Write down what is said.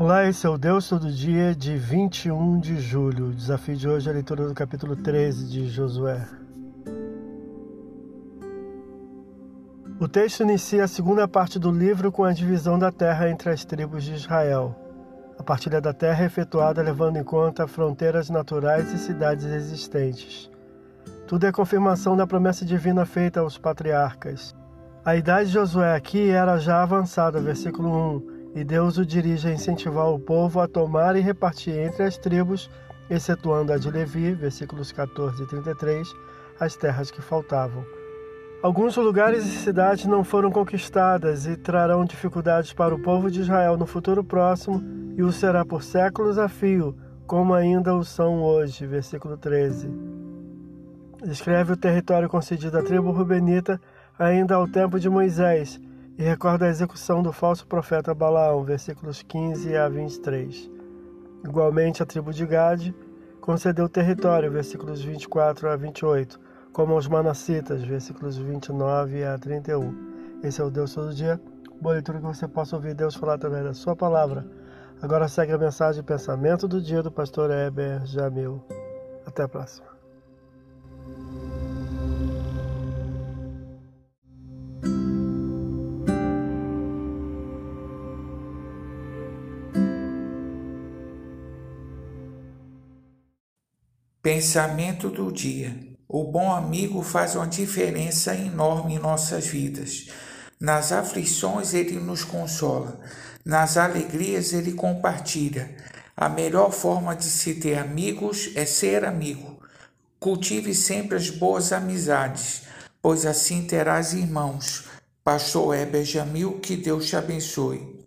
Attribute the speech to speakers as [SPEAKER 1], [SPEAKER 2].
[SPEAKER 1] Olá, esse é o Deus Todo Dia de 21 de julho. O desafio de hoje é a leitura do capítulo 13 de Josué. O texto inicia a segunda parte do livro com a divisão da terra entre as tribos de Israel. A partilha da terra é efetuada levando em conta fronteiras naturais e cidades existentes. Tudo é confirmação da promessa divina feita aos patriarcas. A idade de Josué aqui era já avançada, versículo 1 e Deus o dirige a incentivar o povo a tomar e repartir entre as tribos, excetuando a de Levi, versículos 14 e 33, as terras que faltavam. Alguns lugares e cidades não foram conquistadas e trarão dificuldades para o povo de Israel no futuro próximo e o será por séculos a fio, como ainda o são hoje. Versículo 13. Descreve o território concedido à tribo rubenita ainda ao tempo de Moisés e recorda a execução do falso profeta Balaão, versículos 15 a 23. Igualmente, a tribo de Gade concedeu território, versículos 24 a 28, como aos manassitas, versículos 29 a 31. Esse é o Deus todo dia. Boa leitura que você possa ouvir Deus falar através da sua palavra. Agora segue a mensagem pensamento do dia do pastor Heber Jamil. Até a próxima.
[SPEAKER 2] Pensamento do dia. O bom amigo faz uma diferença enorme em nossas vidas. Nas aflições ele nos consola, nas alegrias ele compartilha. A melhor forma de se ter amigos é ser amigo. Cultive sempre as boas amizades, pois assim terás irmãos. Pastor Heber Jamil, que Deus te abençoe.